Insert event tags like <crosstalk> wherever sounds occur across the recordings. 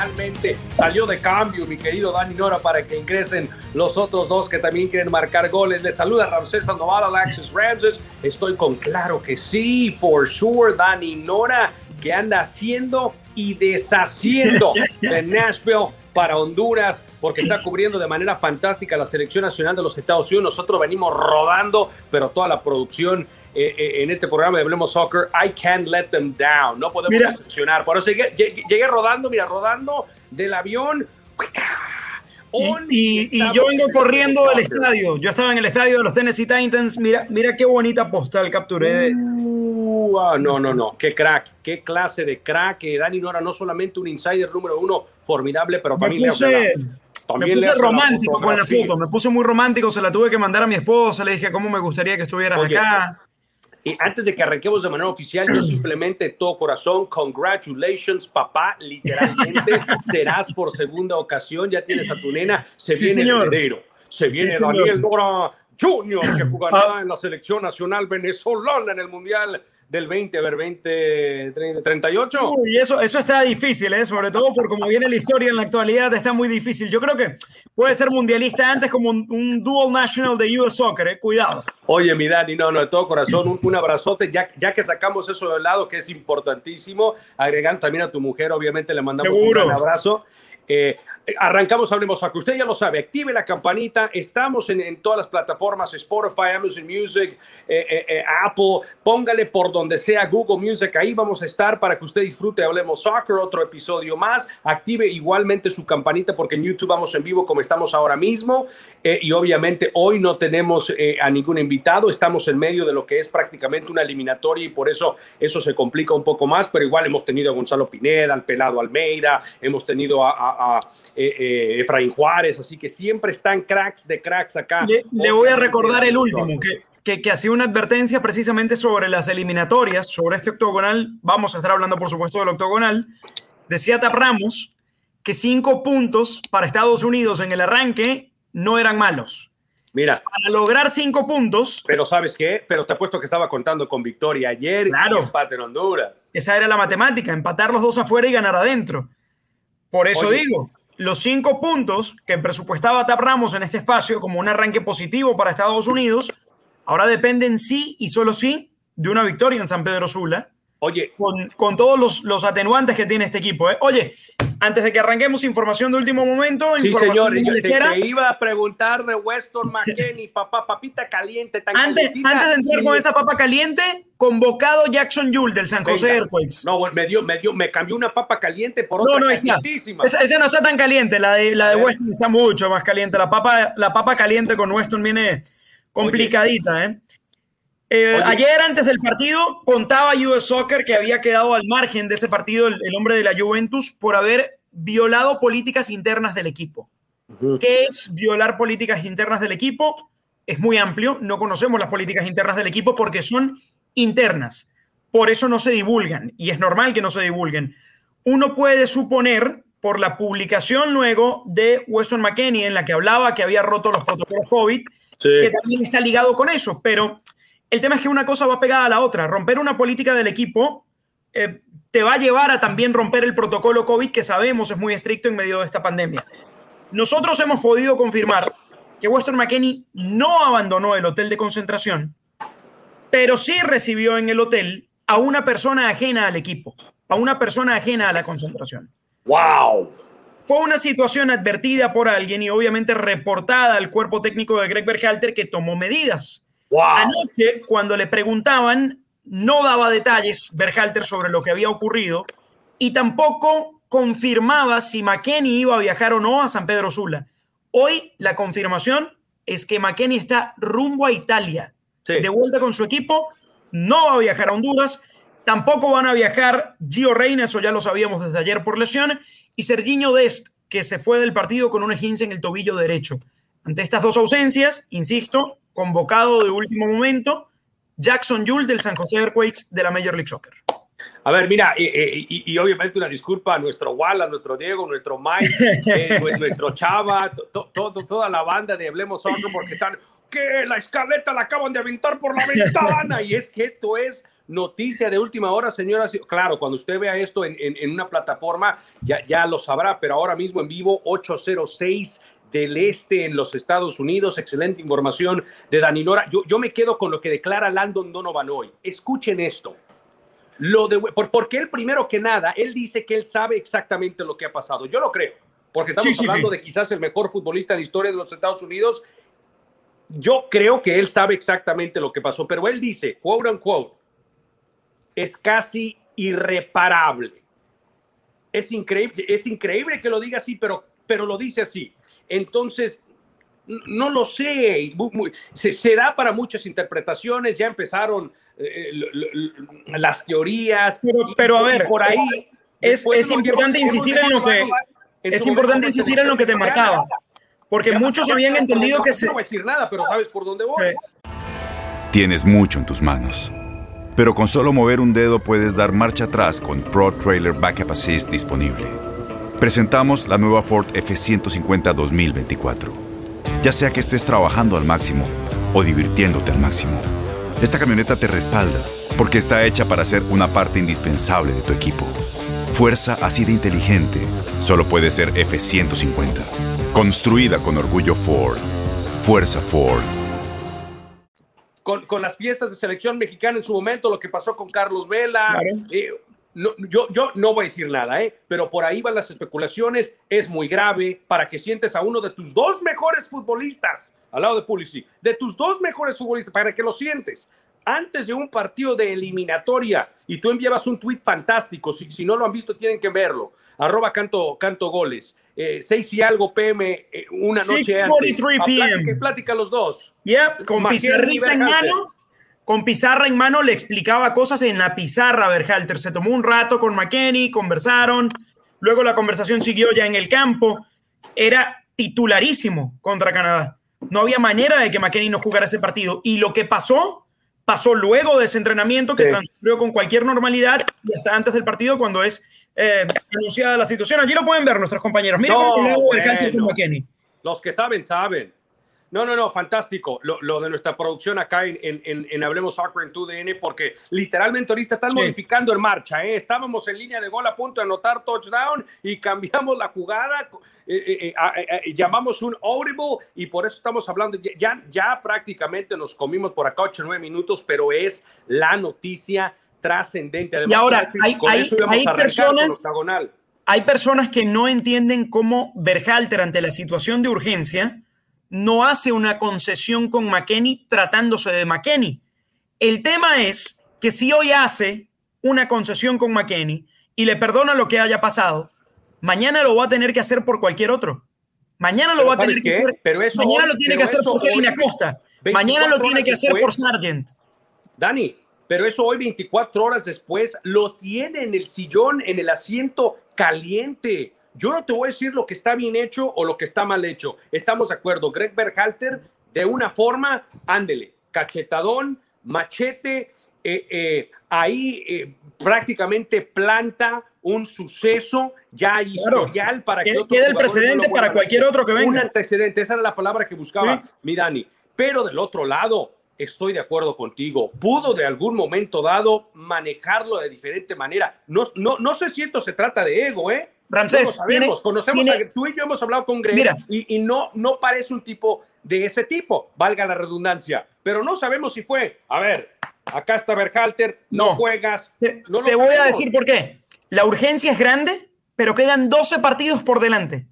Finalmente salió de cambio mi querido Dani Nora para que ingresen los otros dos que también quieren marcar goles. Les saluda Ramsés Sandoval, Alexis Ramses. Estoy con claro que sí, for sure, Dani Nora, que anda haciendo y deshaciendo de <laughs> Nashville para Honduras, porque está cubriendo de manera fantástica la selección nacional de los Estados Unidos. Nosotros venimos rodando, pero toda la producción eh, eh, en este programa de Hablemos Soccer, I can't let them down. No podemos Mira. decepcionar. Por eso llegué, llegué- llegué rodando, mira, rodando del avión. On Y, y yo vengo en corriendo del estadio. Yo estaba en el estadio de los Tennessee Titans. Mira, mira qué bonita postal capturé. Uh, ah, no, no, no. Qué crack, qué clase de crack. Eh, Dani Nora, no solamente un insider número uno formidable, pero Me también le puse, la- me puse la romántico con la foto. Me puse muy romántico. Se la tuve que mandar a mi esposa. Le dije cómo me gustaría que estuvieras Oye, acá. Y antes de que arranquemos de manera oficial, yo simplemente todo corazón, congratulations, papá, literalmente <laughs> serás por segunda ocasión, ya tienes a tu nena, se Sí, viene señor. el heredero, se viene. Daniel Nora Junior, que jugará Ah. en la selección nacional venezolana en el Mundial del 20, a ver, 20, 30, 38. Uy, eso, eso está difícil, ¿eh? sobre todo por cómo viene la historia en la actualidad, está muy difícil. Yo creo que puede ser mundialista antes como un, un dual national de US Soccer, ¿eh? cuidado. Oye, mi Dani, no, no, de todo corazón, un, un abrazote, ya, ya que sacamos eso de lado, que es importantísimo, agregando también a tu mujer, obviamente le mandamos Seguro. un gran abrazo. Eh, arrancamos, hablemos que usted ya lo sabe, active la campanita, estamos en, en todas las plataformas, Spotify, Amazon Music, eh, eh, eh, Apple, póngale por donde sea Google Music, ahí vamos a estar para que usted disfrute, hablemos soccer, otro episodio más, active igualmente su campanita porque en YouTube vamos en vivo como estamos ahora mismo. Y obviamente hoy no tenemos a ningún invitado, estamos en medio de lo que es prácticamente una eliminatoria y por eso eso se complica un poco más, pero igual hemos tenido a Gonzalo Pineda, al Pelado Almeida, hemos tenido a, eh, eh, Efraín Juárez, así que siempre están cracks de cracks acá. Le, le voy a recordar el último, que, que, que hacía una advertencia precisamente sobre las eliminatorias, sobre este octogonal. Vamos a estar hablando, por supuesto, del octogonal. Decía Tap Ramos que cinco puntos para Estados Unidos en el arranque no eran malos. Mira, Para lograr cinco puntos, pero ¿sabes qué? Pero te apuesto que estaba contando con victoria ayer Claro. y empate en Honduras. esa era la matemática, empatar los dos afuera y ganar adentro. Por eso Oye. digo, los cinco puntos que presupuestaba Tap Ramos en este espacio como un arranque positivo para Estados Unidos, ahora dependen sí y solo sí de una victoria en San Pedro Sula, Oye, con, con todos los, los atenuantes que tiene este equipo. ¿eh? Oye, antes de que arranquemos, información de último momento. sí señor, yo te, iba a preguntar de Weston McKenney, <laughs> papá, papita caliente, tan Antes, antes de entrar con esa papa caliente, convocado Jackson Yule del San José Venga. Earthquakes. No, bueno, me dio, me dio, me cambió una papa caliente por No, otra no, ahí está. Esa, esa no está tan caliente, la de, la de. Weston está mucho más caliente. La papa, la papa caliente con Weston viene complicadita, ¿eh? Eh, ayer, antes del partido, contaba US Soccer que había quedado al margen de ese partido el, el hombre de la Juventus por haber violado políticas internas del equipo. ¿Qué es violar políticas internas del equipo? Es muy amplio, no conocemos las políticas internas del equipo porque son internas. Por eso no se divulgan y es normal que no se divulguen. Uno puede suponer por la publicación luego de Weston McKenney en la que hablaba que había roto los protocolos COVID, que también está ligado con eso, pero el tema es que una cosa va pegada a la otra. Romper una política del equipo eh, te va a llevar a también romper el protocolo COVID que sabemos es muy estricto en medio de esta pandemia. Nosotros hemos podido confirmar que Weston McKenney no abandonó el hotel de concentración, pero sí recibió en el hotel a una persona ajena al equipo, a una persona ajena a la concentración. ¡Wow! Fue una situación advertida por alguien y obviamente reportada al cuerpo técnico de Greg Berhalter que tomó medidas. Wow. Anoche, cuando le preguntaban, no daba detalles Berhalter sobre lo que había ocurrido y tampoco confirmaba si McKenney iba a viajar o no a San Pedro Sula. Hoy la confirmación es que McKenney está rumbo a Italia, Sí. de vuelta con su equipo, no va a viajar a Honduras, tampoco van a viajar Gio Reyna, eso ya lo sabíamos desde ayer por lesión, y Serginho Dest, que se fue del partido con un esguince en el tobillo derecho. Ante estas dos ausencias, insisto, convocado de último momento, Jackson Jules del San José Earthquakes de la Major League Soccer. A ver, mira, y, y- y obviamente una disculpa a nuestro Walla, a nuestro Diego, nuestro Mike, <laughs> eh, nue- nuestro Chava, to- to- toda la banda de Hablemos Soccer, porque están, que la escaleta la acaban de aventar por la ventana. Y es que esto es noticia de última hora, señoras. Claro, cuando usted vea esto en, en- en una plataforma, ya, ya lo sabrá, pero ahora mismo en vivo, 806 del Este en los Estados Unidos. Excelente información de Dani Nora. Yo, yo me quedo con lo que declara Landon Donovan hoy. Escuchen esto. Lo de, por, porque él, primero que nada, él dice que él sabe exactamente lo que ha pasado. Yo lo creo, porque estamos Sí, sí, hablando sí. de quizás el mejor futbolista en la historia de los Estados Unidos. Yo creo que él sabe exactamente lo que pasó, pero él dice, quote unquote, es casi irreparable. Es increíble, es increíble que lo diga así, pero, pero lo dice así. Entonces, no lo sé, mu- mu- se, se da para muchas interpretaciones, ya empezaron eh, l- l- l- las teorías. Pero, pero a ver, por ahí. es, es importante insistir en lo que es importante insistir en lo que te marcaba, porque muchos habían entendido no- que no se voy a decir nada, pero sabes por dónde voy. Tienes mucho en tus manos. Pero con solo mover un dedo puedes dar marcha atrás con Pro Trailer Backup Assist disponible. Presentamos la nueva Ford F150 2024. Ya sea que estés trabajando al máximo o divirtiéndote al máximo, esta camioneta te respalda porque está hecha para ser una parte indispensable de tu equipo. Fuerza así de inteligente solo puede ser F150. Construida con orgullo Ford. Fuerza Ford. con, con las fiestas de selección mexicana en su momento, lo que pasó con Carlos Vela. Claro. eh, no, yo, yo no voy a decir nada, ¿eh? pero por ahí van las especulaciones. Es muy grave para que sientes a uno de tus dos mejores futbolistas al lado de Pulisic, de tus dos mejores futbolistas, para que lo sientes antes de un partido de eliminatoria y tú enviabas un tweet fantástico. Si, si no lo han visto, tienen que verlo. Arroba canto, canto goles. Eh, seis y algo PM, eh, una noche antes. 6:43 A PM. plática plática los dos. Yep, con pizarrita en mano, con pizarra en mano le explicaba cosas en la pizarra a Berhalter. Se tomó un rato con McKenney, conversaron, luego la conversación siguió ya en el campo. Era titularísimo contra Canadá. No había manera de que McKenney no jugara ese partido. Y lo que pasó, pasó luego de ese entrenamiento que Sí. transcurrió con cualquier normalidad y hasta antes del partido cuando es eh, anunciada la situación. Allí lo pueden ver nuestros compañeros. Miren No, cómo Berhalter con bueno. McKenney. Los que saben, saben. No, no, no, fantástico. Lo, lo de nuestra producción acá en, en, en- en Hablemos Soccer en 2DN, porque literalmente ahorita están Sí. modificando en marcha. ¿eh? Estábamos en línea de gol a punto de anotar touchdown y cambiamos la jugada. eh, eh, eh, llamamos un audible y por eso estamos hablando. Ya- Ya, prácticamente nos comimos por acá 8 o 9 minutos, pero es la noticia trascendente. Además, Y ahora, con hay- hay- hay personas- hay personas que no entienden cómo Berhalter ante la situación de urgencia no hace una concesión con McKenney tratándose de McKenney. El tema es que si hoy hace una concesión con McKenney y le perdona lo que haya pasado, mañana lo va a tener que hacer por cualquier otro. Mañana lo va a tener ¿sabes que qué? hacer. Pero eso mañana hoy- lo tiene que hacer por Kevin Acosta. 24 Mañana lo tiene que hacer por Sargent. Dani, pero eso hoy 24 horas después lo tiene en el sillón, en el asiento caliente. Yo no te voy a decir lo que está bien hecho o lo que está mal hecho. Estamos de acuerdo. Greg Berhalter, de una forma, ándele, cachetadón, machete, eh, eh, ahí eh, prácticamente planta un suceso ya hay historial para que quede el precedente para cualquier otro que venga. Un antecedente, esa era la palabra que buscaba mi Dani. Pero del otro lado, estoy de acuerdo contigo. Pudo de algún momento dado manejarlo de diferente manera. No, no, no sé si esto se trata de ego, ¿eh? Ramsés, sabemos, conocemos tú y yo hemos hablado con Greg y, y, no, no parece un tipo de ese tipo, valga la redundancia, pero no sabemos si fue, a ver, acá está Berhalter, no, juegas. Te, te voy a decir por qué. La urgencia es grande, pero quedan 12 partidos por delante.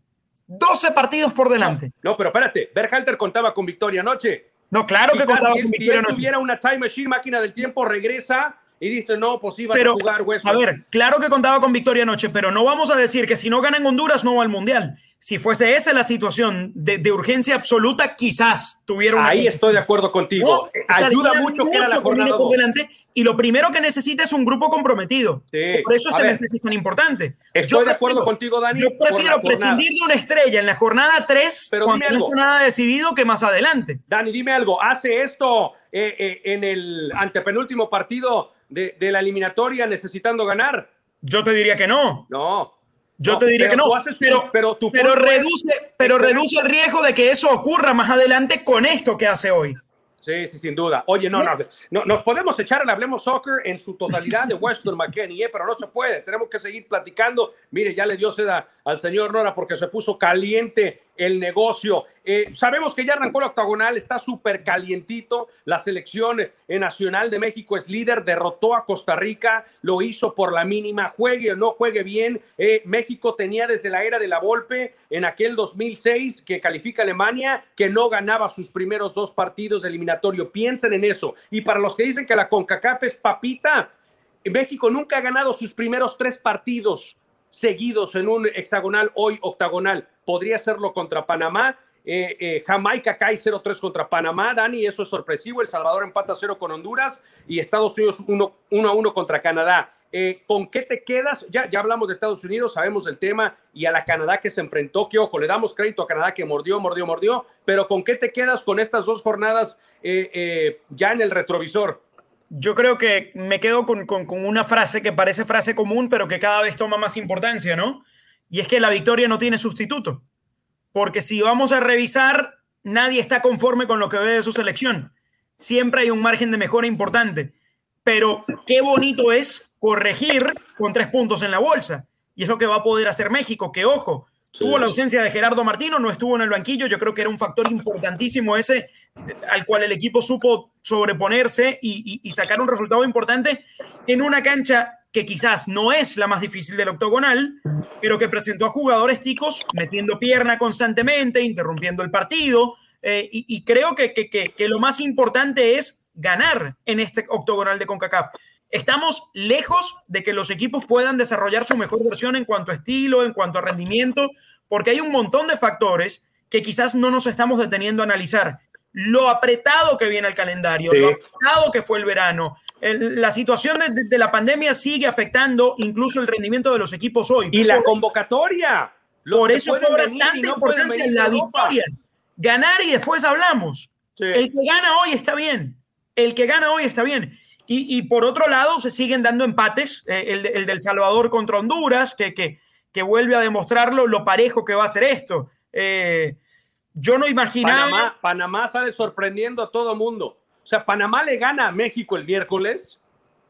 12 partidos por delante. No, pero espérate, Berhalter contaba con victoria anoche. No, claro que contaba con victoria anoche. Si tuviera una time machine, máquina del tiempo, regresa y dice, no, pues iba a jugar A ver, claro que contaba con victoria anoche, pero no vamos a decir que si no gana en Honduras no va al Mundial. Si fuese esa la situación de, urgencia absoluta, quizás tuviera Ahí estoy de acuerdo contigo. Ayuda mucho que era la jornada por delante y lo primero que necesita es un grupo comprometido. Por eso este mensaje es tan importante. Estoy de acuerdo contigo, Dani. Yo prefiero prescindir de una estrella en la jornada 3 pero cuando no está nada decidido que más adelante. Dani, dime algo. ¿Hace esto eh, eh, en el antepenúltimo partido de, la eliminatoria necesitando ganar? Yo te diría que no. No. Yo te diría que no. pero, pero, pero reduce, pero reduce el riesgo de que eso ocurra más adelante con esto que hace hoy. Sí, sí, sin duda. Oye, no, no, nos podemos echar el Hablemos Soccer en su totalidad de Weston McKenney, ¿eh? pero no se puede. Tenemos que seguir platicando. Mire, ya le dio seda al señor Nora porque se puso caliente el negocio. Eh, sabemos que ya arrancó la octagonal, está súper calientito. La selección nacional de México es líder, derrotó a Costa Rica, lo hizo por la mínima, juegue o no juegue bien. Eh, México tenía desde la era de la Volpe en aquel 2006 que califica Alemania, que no ganaba sus primeros dos partidos de eliminatorio. Piensen en eso. Y para los que dicen que la CONCACAF es papita, México nunca ha ganado sus primeros tres partidos seguidos en un hexagonal, hoy octagonal. Podría hacerlo contra Panamá. Eh, eh, Jamaica cae 0-3 contra Panamá, Dani, eso es sorpresivo. El Salvador empata 0 con Honduras y Estados Unidos 1-1 contra Canadá. Eh, ¿Con qué te quedas? Ya, ya hablamos de Estados Unidos, sabemos el tema y a la Canadá que se enfrentó, que ojo, le damos crédito a Canadá que mordió, mordió, mordió, pero ¿con qué te quedas con estas dos jornadas ya en el retrovisor? Yo creo que me quedo con, una frase que parece frase común, pero que cada vez toma más importancia, ¿no? Y es que la victoria no tiene sustituto. Porque si vamos a revisar, nadie está conforme con lo que ve de su selección. Siempre hay un margen de mejora importante. Pero qué bonito es corregir con tres puntos en la bolsa. Y es lo que va a poder hacer México, que ojo, Tuvo la ausencia de Gerardo Martino, no estuvo en el banquillo. Yo creo que era un factor importantísimo ese al cual el equipo supo sobreponerse y, sacar un resultado importante en una cancha que quizás no es la más difícil del octogonal, pero que presentó a jugadores ticos metiendo pierna constantemente, interrumpiendo el partido. Eh, y, creo que, que lo más importante es ganar en este octogonal de CONCACAF. Estamos lejos de que los equipos puedan desarrollar su mejor versión en cuanto a estilo, en cuanto a rendimiento, porque hay un montón de factores que quizás no nos estamos deteniendo a analizar. Lo apretado que viene el calendario, lo apretado que fue el verano, la situación de, la pandemia sigue afectando incluso el rendimiento de los equipos hoy. Y la convocatoria. Por eso cobra tanta importancia la victoria. Ganar y después hablamos. El que gana hoy está bien. El que gana hoy está bien. Y, por otro lado, se siguen dando empates, eh, el, del Salvador contra Honduras, que, que, vuelve a demostrarlo lo parejo que va a ser esto. Eh, yo no imaginaba. Panamá, Panamá sale sorprendiendo a todo mundo. O sea, Panamá le gana a México el miércoles.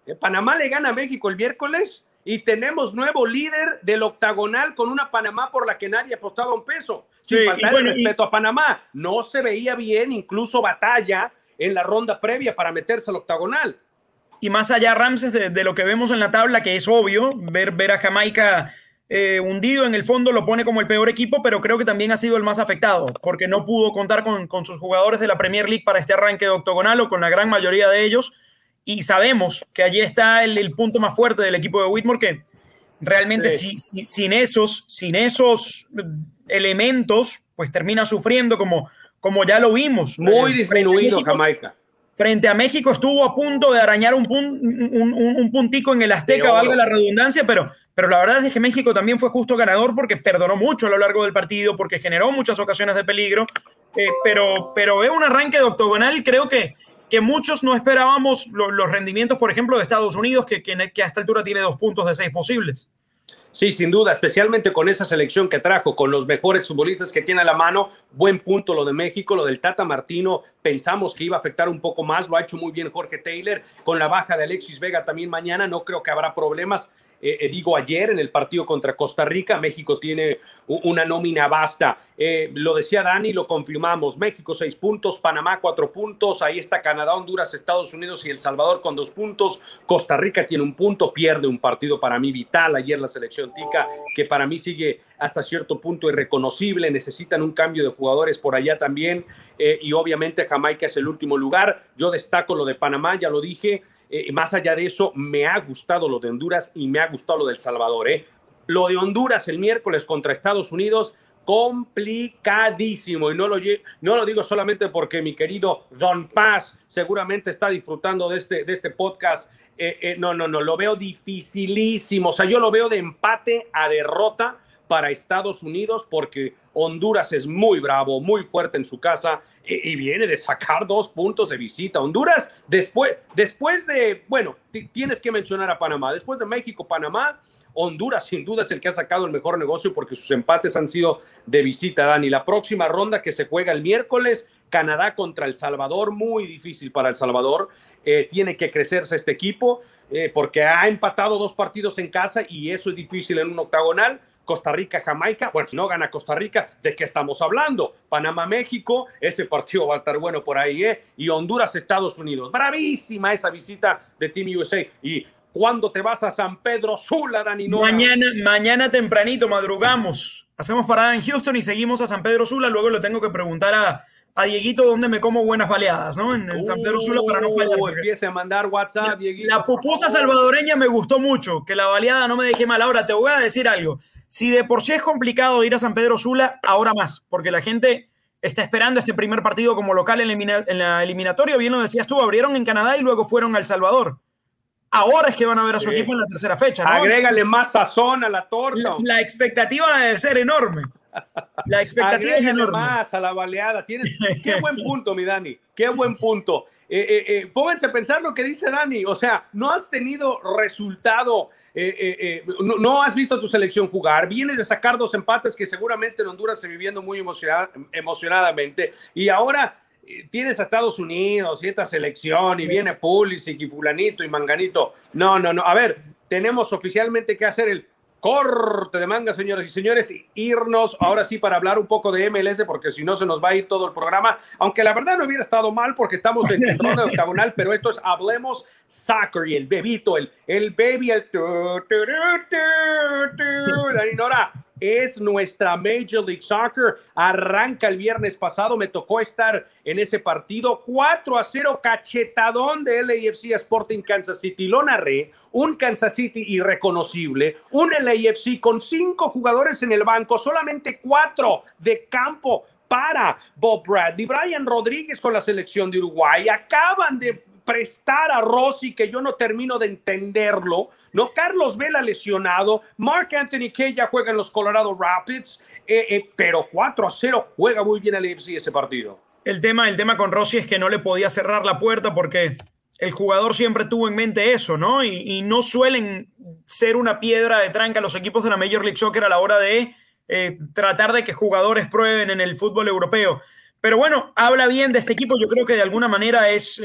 Eh, Panamá le gana a México el miércoles y tenemos nuevo líder del octagonal con una Panamá por la que nadie apostaba un peso. Sin faltar el respeto a Panamá. No se veía bien, incluso batalla en la ronda previa para meterse al octagonal. Y más allá, Ramses, de, lo que vemos en la tabla, que es obvio, ver, ver a Jamaica eh, hundido en el fondo lo pone como el peor equipo, pero creo que también ha sido el más afectado, porque no pudo contar con, sus jugadores de la Premier League para este arranque de octogonal o con la gran mayoría de ellos. Y sabemos que allí está el, punto más fuerte del equipo de Whitmore, que realmente sin, esos, sin esos elementos, pues termina sufriendo como, como ya lo vimos. Muy disminuido Jamaica frente a México estuvo a punto de arañar un, un, un, puntico en el Azteca, valga la redundancia, pero, pero la verdad es que México también fue justo ganador porque perdonó mucho a lo largo del partido, porque generó muchas ocasiones de peligro, eh, pero, pero es un arranque de octogonal, creo que, que muchos no esperábamos los rendimientos, por ejemplo, de Estados Unidos, que, que, que a esta altura tiene dos puntos de seis posibles. Sí, sin duda, especialmente con esa selección que trajo, con los mejores futbolistas que tiene a la mano. Buen punto lo de México, lo del Tata Martino. Pensamos que iba a afectar un poco más, lo ha hecho muy bien Jorge Taylor. Con la baja de Alexis Vega también mañana, no creo que habrá problemas. Eh, eh, digo, ayer en el partido contra Costa Rica, México tiene una nómina vasta. Eh, lo decía Dani, lo confirmamos. México seis puntos, Panamá cuatro puntos, ahí está Canadá, Honduras, Estados Unidos y El Salvador con dos puntos. Costa Rica tiene un punto, pierde un partido para mí vital. Ayer la selección tica, que para mí sigue hasta cierto punto irreconocible. Necesitan un cambio de jugadores por allá también. y obviamente Jamaica es el último lugar. Yo destaco lo de Panamá, ya lo dije. Eh, más allá de eso, me ha gustado lo de Honduras y me ha gustado lo del Salvador. ¿eh? Lo de Honduras el miércoles contra Estados Unidos, complicadísimo. Y no lo, no lo digo solamente porque mi querido Don Paz seguramente está disfrutando de este, de este podcast. Eh, no, no, no, lo veo dificilísimo. O sea, yo lo veo de empate a derrota para Estados Unidos porque Honduras es muy bravo, muy fuerte en su casa y, viene de sacar dos puntos de visita. Honduras, después, después de, bueno, tienes que mencionar a Panamá, después de México, Panamá, Honduras sin duda es el que ha sacado el mejor negocio porque sus empates han sido de visita, Dani. La próxima ronda que se juega el miércoles, Canadá contra El Salvador, muy difícil para El Salvador. Eh, tiene que crecerse este equipo eh, porque ha empatado dos partidos en casa y eso es difícil en un octagonal. Costa Rica, Jamaica. Bueno, si no gana Costa Rica, ¿de qué estamos hablando? Panamá, México, ese partido va a estar bueno por ahí, ¿eh? Y Honduras, Estados Unidos. Bravísima esa visita de Team USA. Y ¿Cuándo te vas a San Pedro Sula, Dani Mañana, mañana tempranito, madrugamos. Hacemos parada en Houston y seguimos a San Pedro Sula. Luego le tengo que preguntar a, a Dieguito dónde me como buenas baleadas, ¿no? En, San Pedro Sula para no fallar. Uh, empiece a mandar WhatsApp, Dieguito. La pupusa salvadoreña me gustó mucho. Que la baleada no me deje mal. Ahora te voy a decir algo. Si de por sí es complicado ir a San Pedro Sula, ahora más, porque la gente está esperando este primer partido como local en la, eliminatoria. Bien lo decías tú, abrieron en Canadá y luego fueron a El Salvador. Ahora es que van a ver a su equipo en la tercera fecha. ¿no? Agrégale más sazón a la torta. La, expectativa debe ser enorme. La expectativa es enorme. más a la baleada. Tienes, <laughs> qué buen punto, mi Dani. Qué buen punto. Eh, eh, eh, pónganse a pensar lo que dice Dani. O sea, no has tenido resultado eh, eh, eh, no, has visto a tu selección jugar, vienes de sacar dos empates que seguramente en Honduras se viviendo muy emocionadamente y ahora tienes a Estados Unidos y esta selección y viene Pulisic y fulanito y manganito. No, no, no. A ver, tenemos oficialmente que hacer el corte de manga, señoras y señores, irnos ahora sí para hablar un poco de MLS, porque si no se nos va a ir todo el programa, aunque la verdad no hubiera estado mal porque estamos en el ronda octagonal, pero esto es Hablemos Soccer y el bebito, el, el baby, el... Nora, es nuestra Major League Soccer. Arranca el viernes pasado, me tocó estar en ese partido. 4 a 0, cachetadón de LAFC Sporting Kansas City. Lo narré, un Kansas City irreconocible, un LAFC con cinco jugadores en el banco, solamente cuatro de campo para Bob Bradley, Brian Rodríguez con la selección de Uruguay. Acaban de prestar a Rossi, que yo no termino de entenderlo, ¿no? Carlos Vela lesionado, Mark Anthony Kay ya juega en los Colorado Rapids, eh, eh, pero 4 a 0 juega muy bien el AFC ese partido. El tema, el tema con Rossi es que no le podía cerrar la puerta porque el jugador siempre tuvo en mente eso, ¿no? Y, no suelen ser una piedra de tranca los equipos de la Major League Soccer a la hora de eh, tratar de que jugadores prueben en el fútbol europeo. Pero bueno, habla bien de este equipo. Yo creo que de alguna manera es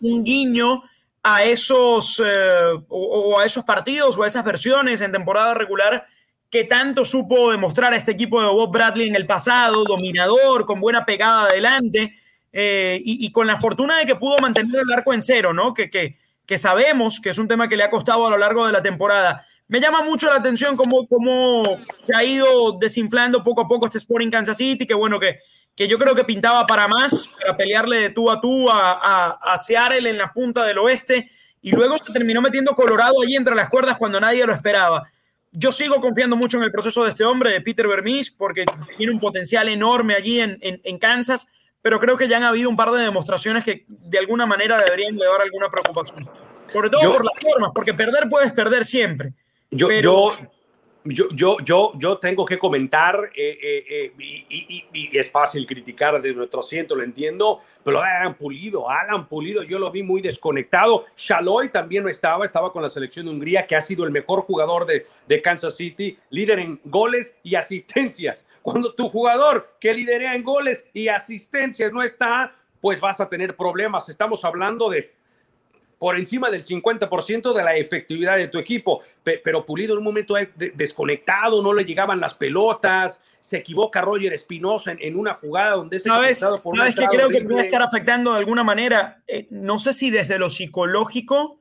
un guiño a esos, eh, o, a esos partidos o a esas versiones en temporada regular que tanto supo demostrar a este equipo de Bob Bradley en el pasado, dominador, con buena pegada adelante eh, y, con la fortuna de que pudo mantener el arco en cero, ¿no? Que, que, que, sabemos que es un tema que le ha costado a lo largo de la temporada. Me llama mucho la atención cómo, cómo se ha ido desinflando poco a poco este Sporting Kansas City, que bueno, que que yo creo que pintaba para más, para pelearle de tú a tú a, a, Seattle en la punta del oeste, y luego se terminó metiendo Colorado allí entre las cuerdas cuando nadie lo esperaba. Yo sigo confiando mucho en el proceso de este hombre, de Peter Vermis, porque tiene un potencial enorme allí en, en, Kansas, pero creo que ya han habido un par de demostraciones que de alguna manera deberían llevar alguna preocupación. Sobre todo por las formas, porque perder puedes perder siempre. Yo, yo, yo, yo, yo, yo tengo que comentar, eh, eh, eh, y, es fácil criticar desde nuestro asiento, lo entiendo, pero Alan Pulido, Alan Pulido, yo lo vi muy desconectado. Shaloy también no estaba, estaba con la selección de Hungría, que ha sido el mejor jugador de, de Kansas City, líder en goles y asistencias. Cuando tu jugador que lidera en goles y asistencias no está, pues vas a tener problemas. Estamos hablando de por encima del 50% de la efectividad de tu equipo. Pero Pulido en un momento desconectado, no le llegaban las pelotas, se equivoca Roger Espinosa en, una jugada donde se ¿Sabes, ¿sabes que creo que puede estar afectando de alguna manera? Eh, no sé si desde lo psicológico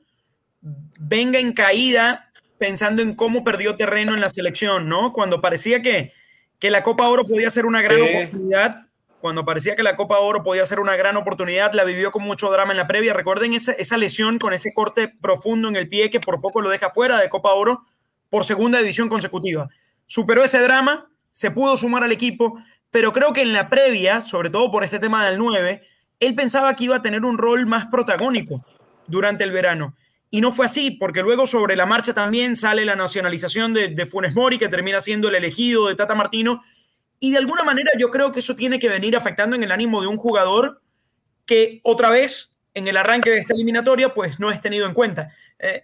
venga en caída pensando en cómo perdió terreno en la selección, ¿no? Cuando parecía que, que la Copa Oro podía ser una gran oportunidad, cuando parecía que la Copa Oro podía ser una gran oportunidad, la vivió con mucho drama en la previa. Recuerden esa, esa lesión con ese corte profundo en el pie que por poco lo deja fuera de Copa Oro por segunda edición consecutiva. Superó ese drama, se pudo sumar al equipo, pero creo que en la previa, sobre todo por este tema del 9, él pensaba que iba a tener un rol más protagónico durante el verano. Y no fue así, porque luego sobre la marcha también sale la nacionalización de, de Funes Mori, que termina siendo el elegido de Tata Martino, y de alguna manera yo creo que eso tiene que venir afectando en el ánimo de un jugador que otra vez en el arranque de esta eliminatoria pues no es tenido en cuenta. Eh,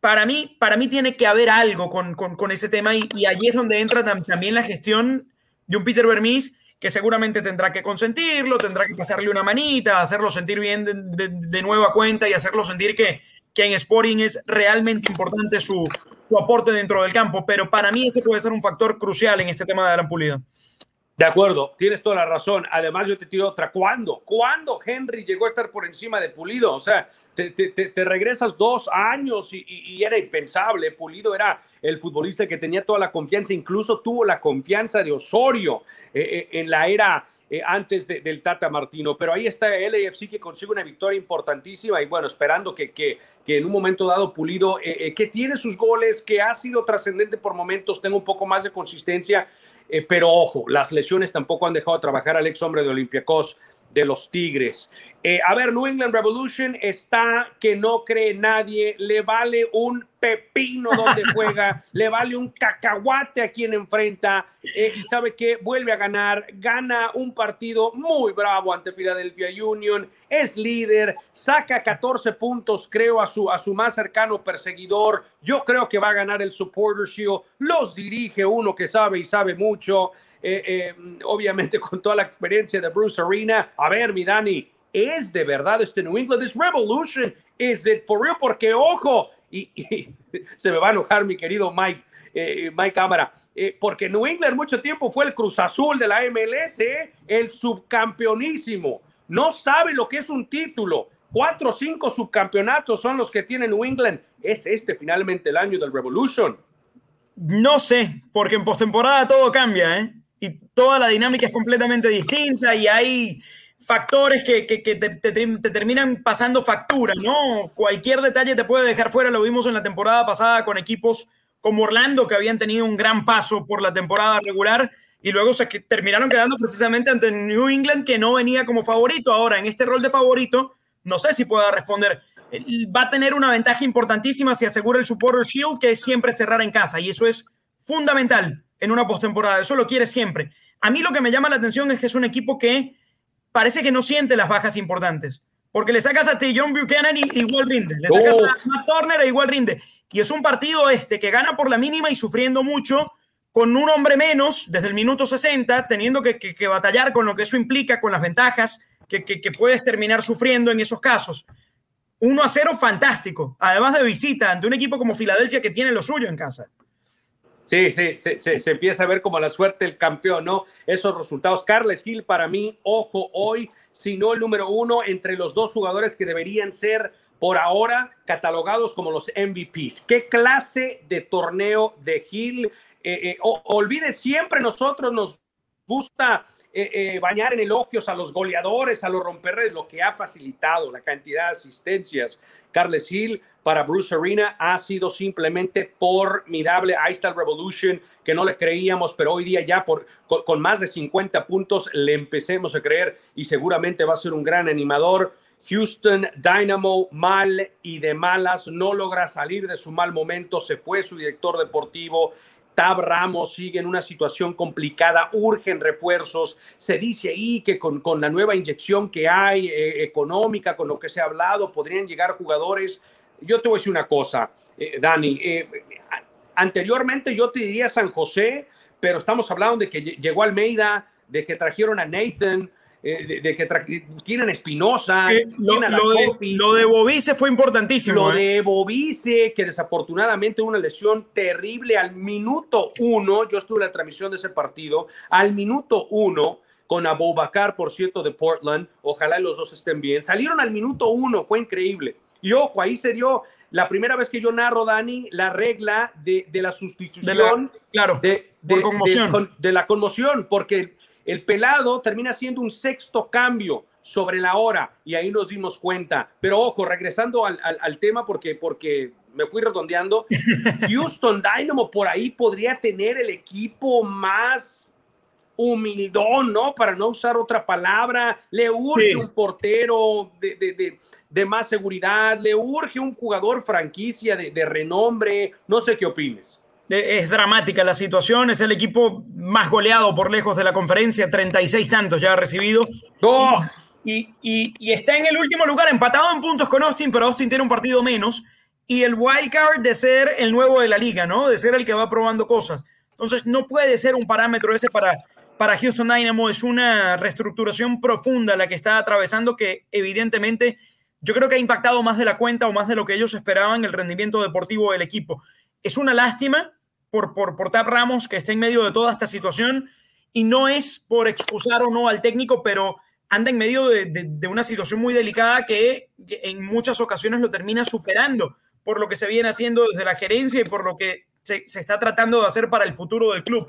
para, mí, para mí tiene que haber algo con, con, ese tema y, allí es donde entra también la gestión de un Peter Vermis que seguramente tendrá que consentirlo, tendrá que pasarle una manita, hacerlo sentir bien de, de, nueva cuenta y hacerlo sentir que, que en Sporting es realmente importante su, su aporte dentro del campo, pero para mí ese puede ser un factor crucial en este tema de Alan Pulido. De acuerdo, tienes toda la razón. Además, yo te tiro otra. ¿Cuándo? ¿Cuándo Henry llegó a estar por encima de Pulido? O sea, te, te, regresas dos años y, y, era impensable. Pulido era el futbolista que tenía toda la confianza, incluso tuvo la confianza de Osorio eh, eh, en la era eh, antes del Tata Martino. Pero ahí está el que consigue una victoria importantísima y bueno, esperando que, que, que en un momento dado Pulido, eh, eh, que tiene sus goles, que ha sido trascendente por momentos, tenga un poco más de consistencia. pero ojo, las lesiones tampoco han dejado de trabajar al ex hombre de Olympiacos de los Tigres. Eh, a ver, New England Revolution está que no cree nadie, le vale un pepino donde <laughs> juega, le vale un cacahuate a quien enfrenta eh, y sabe que vuelve a ganar, gana un partido muy bravo ante Philadelphia Union, es líder, saca 14 puntos creo a su, a su más cercano perseguidor, yo creo que va a ganar el Supporter Shield, los dirige uno que sabe y sabe mucho. Eh, obviamente con toda la experiencia de Bruce Arena. A ver, mi Dani, ¿Es de verdad este New England? ¿Es Revolution? ¿Es it for real? Porque, ojo, y, <laughs> se me va a enojar mi querido Mike, eh, Mike Cámara, eh, porque New England mucho tiempo fue el Cruz Azul de la MLS, eh, el subcampeonísimo. No sabe lo que es un título. Cuatro o cinco subcampeonatos son los que tiene New England. ¿Es este finalmente el año del Revolution? No sé, porque en postemporada todo cambia, ¿eh? Y toda la dinámica es completamente distinta y hay factores que, te, terminan pasando factura, ¿no? Cualquier detalle te puede dejar fuera, lo vimos en la temporada pasada con equipos como Orlando, que habían tenido un gran paso por la temporada regular y luego se terminaron quedando precisamente ante New England, que no venía como favorito. Ahora, en este rol de favorito, no sé si pueda responder. Va a tener una ventaja importantísima si asegura el Supporter Shield, que es siempre cerrar en casa, y eso es fundamental en una postemporada. Eso lo quiere siempre. A mí lo que me llama la atención es que es un equipo que parece que no siente las bajas importantes. Porque le sacas a. John Buchanan y igual rinde. Le sacas a Matt Turner e igual rinde. Y es un partido este que gana por la mínima y sufriendo mucho, con un hombre menos desde el minuto 60, teniendo que, batallar con lo que eso implica, con las ventajas que, que, puedes terminar sufriendo en esos casos. 1 a 0, fantástico. Además de visita ante un equipo como Filadelfia que tiene lo suyo en casa. Sí, sí, se, empieza a ver como la suerte del campeón, ¿no? Esos resultados. Carles Gil, para mí, ojo, hoy, si no el número uno entre los dos jugadores que deberían ser por ahora catalogados como los MVPs. ¿Qué clase de torneo de Gil? Eh, eh, olvide siempre, nosotros nos gusta eh, eh, bañar en elogios a los goleadores, a los romperredes, lo que ha facilitado la cantidad de asistencias. Carles Hill para Bruce Arena ha sido simplemente formidable. Ahí está el Revolution, que no le creíamos, pero hoy día ya por, con, con más de 50 puntos le empecemos a creer y seguramente va a ser un gran animador. Houston Dynamo mal y de malas, no logra salir de su mal momento, se fue su director deportivo, Tab Ramos sigue en una situación complicada, urgen refuerzos. Se dice ahí que con, con la nueva inyección que hay eh, económica, con lo que se ha hablado, podrían llegar jugadores. Yo te voy a decir una cosa, eh, Dani. Eh, anteriormente yo te diría San José, pero estamos hablando de que llegó Almeida, de que trajeron a Nathan, eh, de, que tienen Espinosa. Eh, lo, de, lo, de, Bovice fue importantísimo. Lo ¿eh? de Bovice, que desafortunadamente una lesión terrible al minuto uno. Yo estuve en la transmisión de ese partido. Al minuto uno, con Aboubacar, por cierto, de Portland. Ojalá los dos estén bien. Salieron al minuto uno, fue increíble. Y ojo, ahí se dio la primera vez que yo narro, Dani, la regla de, de la sustitución. claro, de, conmoción. de la conmoción, porque el pelado termina siendo un sexto cambio sobre la hora y ahí nos dimos cuenta. Pero ojo, regresando al, tema porque, porque me fui redondeando, <laughs> Houston Dynamo por ahí podría tener el equipo más humildón, ¿no? Para no usar otra palabra, le urge un portero de, de, más seguridad, le urge un jugador franquicia de, renombre, no sé qué opines es dramática la situación, es el equipo más goleado por lejos de la conferencia, 36 tantos ya ha recibido. ¡Oh! Y, está en el último lugar, empatado en puntos con Austin, pero Austin tiene un partido menos. Y el wildcard de ser el nuevo de la liga, ¿no? De ser el que va probando cosas. Entonces, no puede ser un parámetro ese para, para Houston Dynamo. Es una reestructuración profunda la que está atravesando que evidentemente yo creo que ha impactado más de la cuenta o más de lo que ellos esperaban el rendimiento deportivo del equipo. Es una lástima por, por, por Tap Ramos que está en medio de toda esta situación y no es por excusar o no al técnico, pero anda en medio de, de, una situación muy delicada que en muchas ocasiones lo termina superando por lo que se viene haciendo desde la gerencia y por lo que se, se, está tratando de hacer para el futuro del club.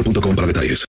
para detalles.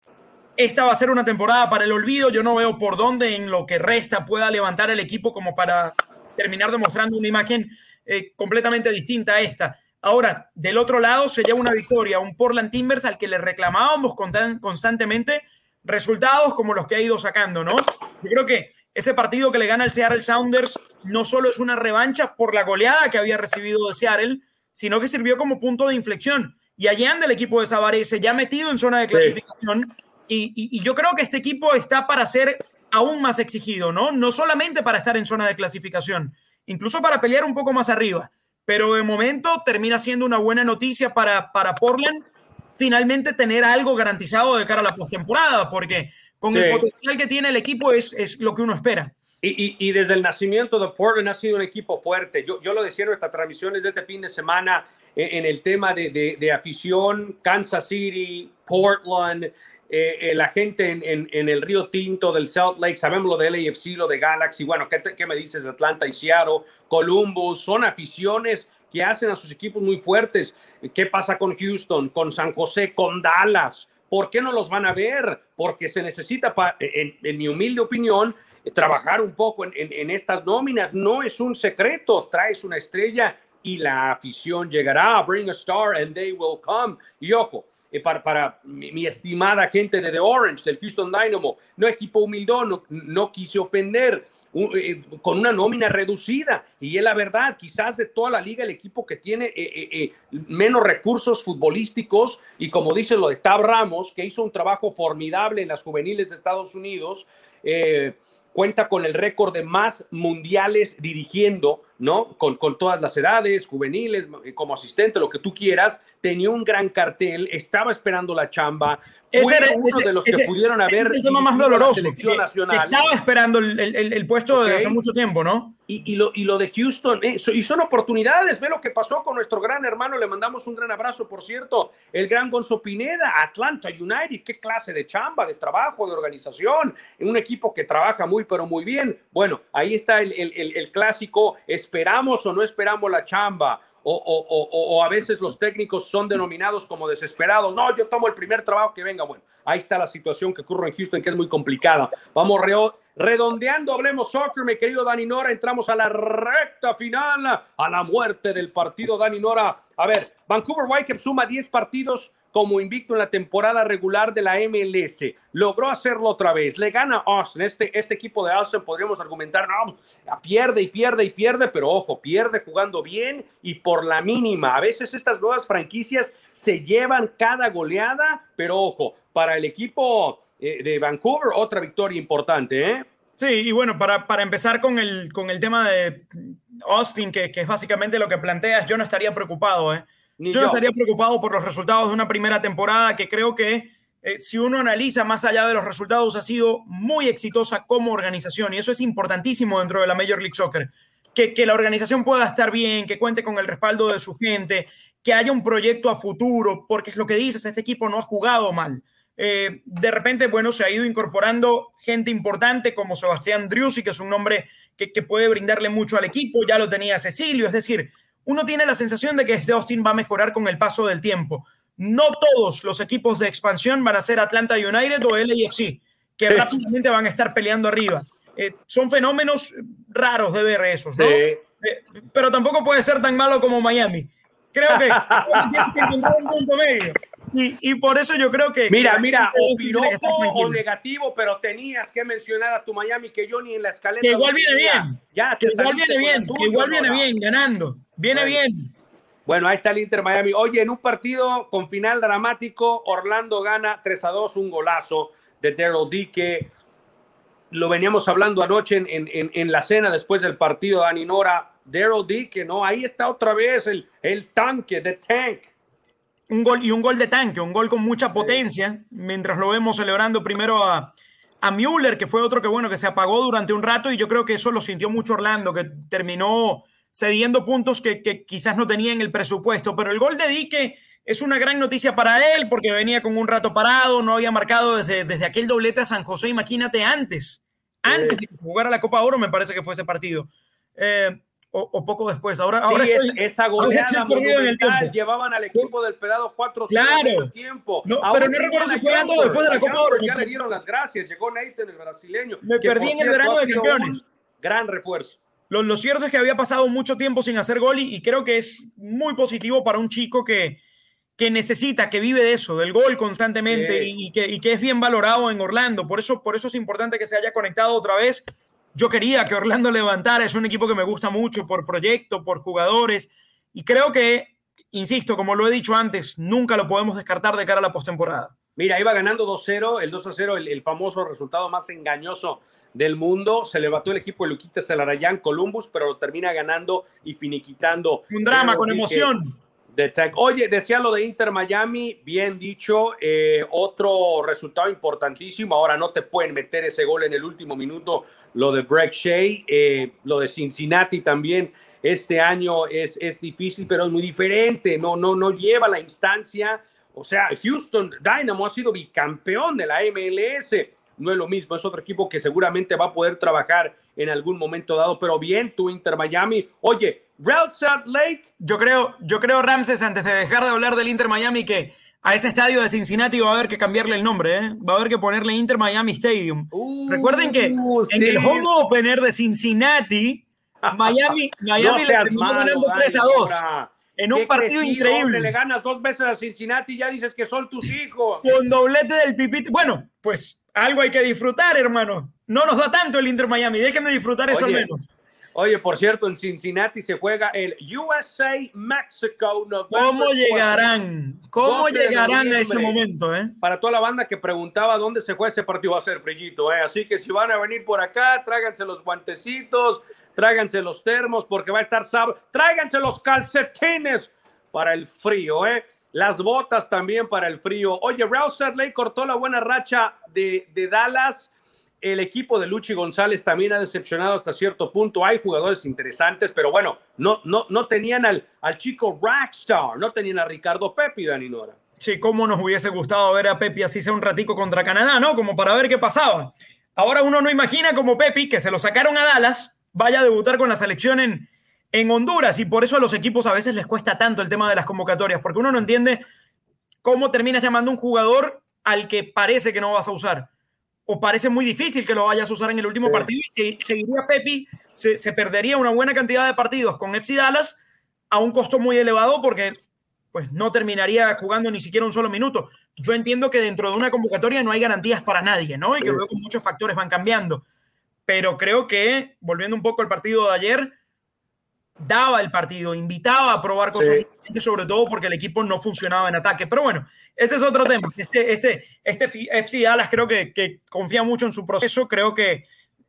Esta va a ser una temporada para el olvido. Yo no veo por dónde en lo que resta pueda levantar el equipo como para terminar demostrando una imagen eh, completamente distinta a esta. Ahora, del otro lado se lleva una victoria, un Portland Timbers al que le reclamábamos constantemente resultados como los que ha ido sacando, ¿no? Yo creo que ese partido que le gana el Seattle Sounders no solo es una revancha por la goleada que había recibido de Seattle, sino que sirvió como punto de inflexión. Y allá anda el equipo de Sabarese, ya metido en zona de clasificación. Y, y, yo creo que este equipo está para ser aún más exigido, ¿no? No solamente para estar en zona de clasificación, incluso para pelear un poco más arriba. Pero de momento termina siendo una buena noticia para, para Portland finalmente tener algo garantizado de cara a la postemporada, porque con el potencial que tiene el equipo es, es lo que uno espera. Y, y, desde el nacimiento de Portland ha sido un equipo fuerte. Yo, yo lo decía en nuestras transmisiones de este fin de semana en, el tema de, de, de, afición, Kansas City, Portland, eh, eh, la gente en, en, el Río Tinto del South Lake, sabemos lo del AFC, lo de Galaxy, bueno, ¿qué, ¿qué, me dices de Atlanta y Seattle, Columbus? Son aficiones que hacen a sus equipos muy fuertes. ¿Qué pasa con Houston, con San José, con Dallas? ¿Por qué no los van a ver? Porque se necesita, en, en mi humilde opinión, trabajar un poco en, estas nóminas. No es un secreto, traes una estrella y la afición llegará. Bring a star and they will come. Y ojo, eh, para, para mi, estimada gente de The Orange, del Houston Dynamo, no equipo humildón, no, quise ofender. Eh, con una nómina reducida. Y es la verdad, quizás de toda la liga el equipo que tiene eh, menos recursos futbolísticos y como dice lo de Tab Ramos, que hizo un trabajo formidable en las juveniles de Estados Unidos, cuenta con el récord de más mundiales dirigiendo, ¿no? Con, con todas las edades, juveniles, como asistente, lo que tú quieras, tenía un gran cartel, estaba esperando la chamba, ese era uno de los que pudieron haber. el tema más doloroso. estaba esperando el, el, el puesto okay. desde hace mucho tiempo, ¿no? Y, y, lo, y lo de Houston, eh, y son oportunidades. Ve lo que pasó con nuestro gran hermano. Le mandamos un gran abrazo, por cierto. El gran Gonzo Pineda, Atlanta United. Qué clase de chamba, de trabajo, de organización. Un equipo que trabaja muy, pero muy bien. Bueno, ahí está el, el, el clásico. ¿Esperamos o no esperamos la chamba? O, o, o, a veces los técnicos son denominados como desesperados. No, yo tomo el primer trabajo que venga. Bueno, ahí está la situación que ocurre en Houston, que es muy complicada. Vamos reo, redondeando, hablemos soccer, mi querido Dani Nora. Entramos a la recta final, a la muerte del partido, Dani Nora. A ver, Vancouver Whitecaps suma 10 partidos como invicto en la temporada regular de la MLS. Logró hacerlo otra vez. Le gana Austin. Este, este equipo de Austin podríamos argumentar, no, pierde y pierde y pierde, pero ojo, pierde jugando bien y por la mínima. A veces estas nuevas franquicias se llevan cada goleada, pero ojo, para el equipo eh, de Vancouver, otra victoria importante, ¿eh? Sí, y bueno, para, para empezar con el, con el tema de Austin, que, que es básicamente lo que planteas, yo no estaría preocupado, ¿eh? Yo, yo, no estaría preocupado por los resultados de una primera temporada que creo que eh, si uno analiza más allá de los resultados ha sido muy exitosa como organización y eso es importantísimo dentro de la Major League Soccer. Que, que la organización pueda estar bien, que cuente con el respaldo de su gente, que haya un proyecto a futuro, porque es lo que dices, este equipo no ha jugado mal. Eh, de repente, bueno, se ha ido incorporando gente importante como Sebastián Driussi, que es un nombre que, que puede brindarle mucho al equipo, ya lo tenía Cecilio, es decir, uno tiene la sensación de que este Austin va a mejorar con el paso del tiempo. No todos los equipos de expansión van a ser Atlanta United o LAFC, que sí. rápidamente van a estar peleando arriba. Eh, son fenómenos raros de ver esos, ¿no? Sí. Eh, pero tampoco puede ser tan malo como Miami. Creo que, <laughs> que encontrar un punto medio. Y, y, por eso yo creo que. Mira, mira, o piropo o negativo, pero tenías que mencionar a tu Miami que yo ni en la escalera. Que igual viene bien. Ya, que igual viene bien, que igual viene bien, ganando. Viene bueno. bien. Bueno, ahí está el Inter Miami. Oye, en un partido con final dramático, Orlando gana 3 a 2, un golazo de Daryl D que lo veníamos hablando anoche en, en, en, la cena después del partido, Dani Nora. Daryl D que no, ahí está otra vez el, el tanque, de tank. Un gol y un gol de tanque, un gol con mucha potencia, mientras lo vemos celebrando primero a, a Müller, que fue otro que bueno, que se apagó durante un rato y yo creo que eso lo sintió mucho Orlando, que terminó cediendo puntos que, que, quizás no tenía en el presupuesto, pero el gol de Dique es una gran noticia para él porque venía con un rato parado, no había marcado desde, desde aquel doblete a San José, imagínate antes, antes de jugar a la Copa Oro me parece que fue ese partido. Eh, o, o, poco después. Ahora, sí, ahora estoy, esa goleada monumental llevaban al equipo del pedado 4 claro. tiempo. No, pero no recuerdo si fue antes después de la Copa Oro. Ya le dieron las gracias. Llegó Nathan, el brasileño. Me perdí en el verano de campeones. Gran refuerzo. Lo, lo, cierto es que había pasado mucho tiempo sin hacer gol y, y creo que es muy positivo para un chico que, que necesita, que vive de eso, del gol constantemente y, que, y, que, es bien valorado en Orlando. Por eso, por eso es importante que se haya conectado otra vez. Yo quería que Orlando levantara, es un equipo que me gusta mucho por proyecto, por jugadores, y creo que, insisto, como lo he dicho antes, nunca lo podemos descartar de cara a la postemporada. Mira, iba ganando 2-0, el 2-0, el, el famoso resultado más engañoso del mundo. Se levantó el equipo de Luquita Celarayán, Columbus, pero lo termina ganando y finiquitando. Un drama con emoción. De tech. Oye, decía lo de Inter Miami, bien dicho, eh, otro resultado importantísimo. Ahora no te pueden meter ese gol en el último minuto, lo de Breck Shea, eh, lo de Cincinnati también. Este año es, es difícil, pero es muy diferente. No, no, no lleva la instancia. O sea, Houston Dynamo ha sido bicampeón de la MLS no es lo mismo, es otro equipo que seguramente va a poder trabajar en algún momento dado, pero bien, tu Inter Miami. Oye, Real Salt Lake. Yo creo, yo creo, Ramses, antes de dejar de hablar del Inter Miami, que a ese estadio de Cincinnati va a haber que cambiarle el nombre, ¿eh? va a haber que ponerle Inter Miami Stadium. Uh, Recuerden que uh, sí. en el home opener de Cincinnati, <laughs> Miami, Miami no le terminó ganando 3 a 2 en un partido crecido, increíble. Le ganas dos veces a Cincinnati y ya dices que son tus hijos. Con doblete del pipito. Bueno, pues algo hay que disfrutar, hermano. No nos da tanto el Inter Miami, déjenme disfrutar eso Oye, al menos. Oye, por cierto, en Cincinnati se juega el USA Mexico. ¿Cómo llegarán? ¿Cómo llegarán a ese momento? Eh? Para toda la banda que preguntaba dónde se juega ese partido, va a ser frillito. Eh? Así que si van a venir por acá, tráiganse los guantecitos, tráiganse los termos, porque va a estar sábado. Tráiganse los calcetines para el frío, ¿eh? Las botas también para el frío. Oye, Real Lake cortó la buena racha de, Dallas el equipo de Luchi González también ha decepcionado hasta cierto punto. Hay jugadores interesantes, pero bueno, no, no, no tenían al, al chico Rackstar, no tenían a Ricardo Pepi, Dani Nora. Sí, cómo nos hubiese gustado ver a Pepi así sea un ratico contra Canadá, ¿no? Como para ver qué pasaba. Ahora uno no imagina como Pepi, que se lo sacaron a Dallas, vaya a debutar con la selección en, en Honduras y por eso a los equipos a veces les cuesta tanto el tema de las convocatorias, porque uno no entiende cómo terminas llamando a un jugador al que parece que no vas a usar o parece muy difícil que lo vayas a usar en el último partido y seguiría Pepi, se, perdería una buena cantidad de partidos con FC Dallas a un costo muy elevado porque pues no terminaría jugando ni siquiera un solo minuto. Yo entiendo que dentro de una convocatoria no hay garantías para nadie, ¿no? Y que luego muchos factores van cambiando. Pero creo que, volviendo un poco al partido de ayer, daba el partido, invitaba a probar cosas diferentes, sobre todo porque el equipo no funcionaba en ataque. Pero bueno, ese es otro tema. Este, este, este FC Dallas creo que, que confía mucho en su proceso. Creo que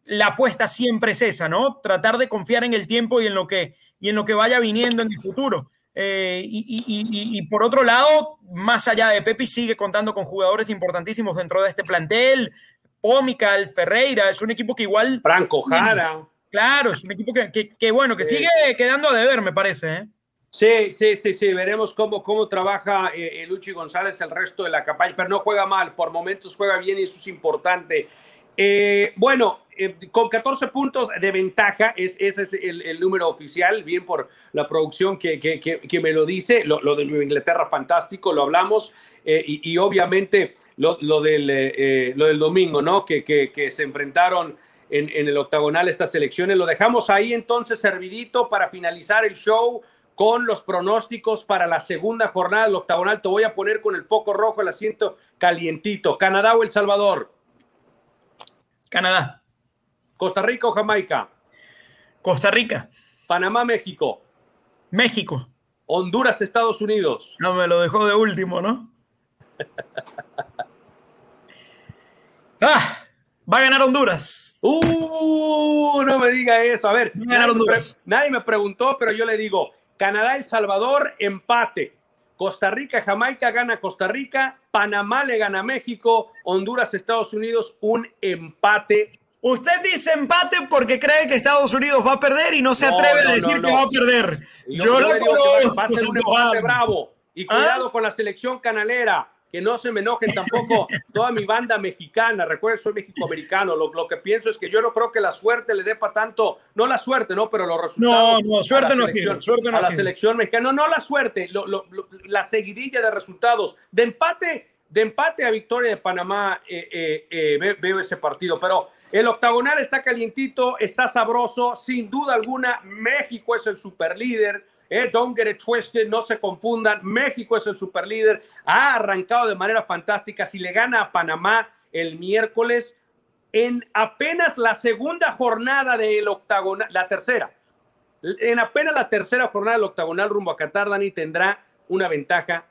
la apuesta siempre es esa, ¿no? Tratar de confiar en el tiempo y en lo que, y en lo que vaya viniendo en el futuro. Eh, y, y, y, por otro lado, más allá de Pepi, sigue contando con jugadores importantísimos dentro de este plantel. Pomical, Ferreira, es un equipo que igual. Franco Jara. Claro, es un equipo que, bueno, que sigue quedando a deber, me parece. ¿eh? Sí, sí, sí, sí. Veremos cómo, cómo trabaja eh, Luchi González el resto de la campaña, pero no juega mal, por momentos juega bien y eso es importante. Eh, bueno, con 14 puntos de ventaja, es, ese es el, número oficial, bien por la producción que, que, me lo dice, lo, de Inglaterra fantástico, lo hablamos, y, obviamente lo, del, lo del domingo, ¿no? Que, que se enfrentaron en, el octagonal estas elecciones. Lo dejamos ahí entonces servidito para finalizar el show con los pronósticos para la segunda jornada del octagonal. Te voy a poner con el foco rojo, el asiento calientito. ¿Canadá o El Salvador? Canadá. ¿Costa Rica o Jamaica? Costa Rica. ¿Panamá, México? México. ¿Honduras, Estados Unidos? No, me lo dejó de último, ¿no? <laughs> ah, va a ganar Honduras. Uh, no me diga eso. A ver, nadie me, preguntó, pero yo le digo, Canadá, El Salvador, empate. Costa Rica, Jamaica gana Costa Rica, Panamá le gana México, Honduras, Estados Unidos, un empate. Usted dice empate porque cree que Estados Unidos va a perder y no se atreve a decir que va a perder. Yo, a ser un empate bravo. Y cuidado ¿Ah? con la selección canalera que no se me enojen tampoco toda mi banda mexicana. Recuerden, soy mexicoamericano. Lo, lo que pienso es que yo no creo que la suerte le dé para tanto, no la suerte, ¿no? Pero los resultados. No, no, suerte no sido, suerte no A la selección mexicana, no, no la suerte, la seguidilla de resultados. De empate, de empate a victoria de Panamá, eh, eh, eh, veo ese partido. Pero el octagonal está calientito, está sabroso, sin duda alguna. México es el superlíder eh, don't get it twisted, no se confundan. México es el superlíder, ha arrancado de manera fantástica. Si le gana a Panamá el miércoles, en apenas la segunda jornada del octagonal, la tercera, en apenas la tercera jornada del octagonal rumbo a Qatar, Dani tendrá una ventaja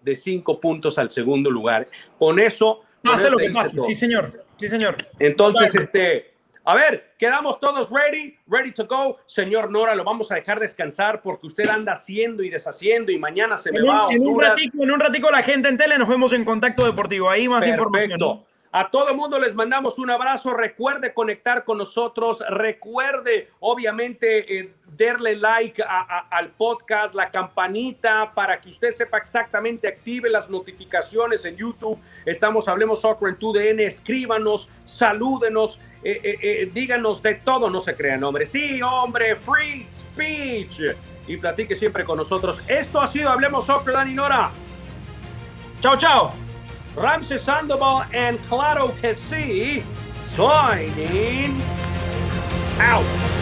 de cinco puntos al segundo lugar. Con eso. Pase lo que pase, sí, señor. Sí, señor. Entonces, este a ver, quedamos todos ready, ready to go. Señor Nora, lo vamos a dejar descansar porque usted anda haciendo y deshaciendo y mañana se me va a en un, ratico, en un ratico la gente en tele nos vemos en Contacto Deportivo. Ahí más información. A todo mundo les mandamos un abrazo. Recuerde conectar con nosotros. Recuerde, obviamente, eh, darle like al podcast, la campanita, para que usted sepa exactamente, active las notificaciones en YouTube. Estamos, hablemos soccer en TUDN. Escríbanos, salúdenos. Eh, eh, eh, díganos de todo, no se crean, hombre. Sí, hombre, free speech. Y platique siempre con nosotros. Esto ha sido Hablemos Soccer, Dani Nora. Chao, chao. Ramses Sandoval and Claro que sí, signing out.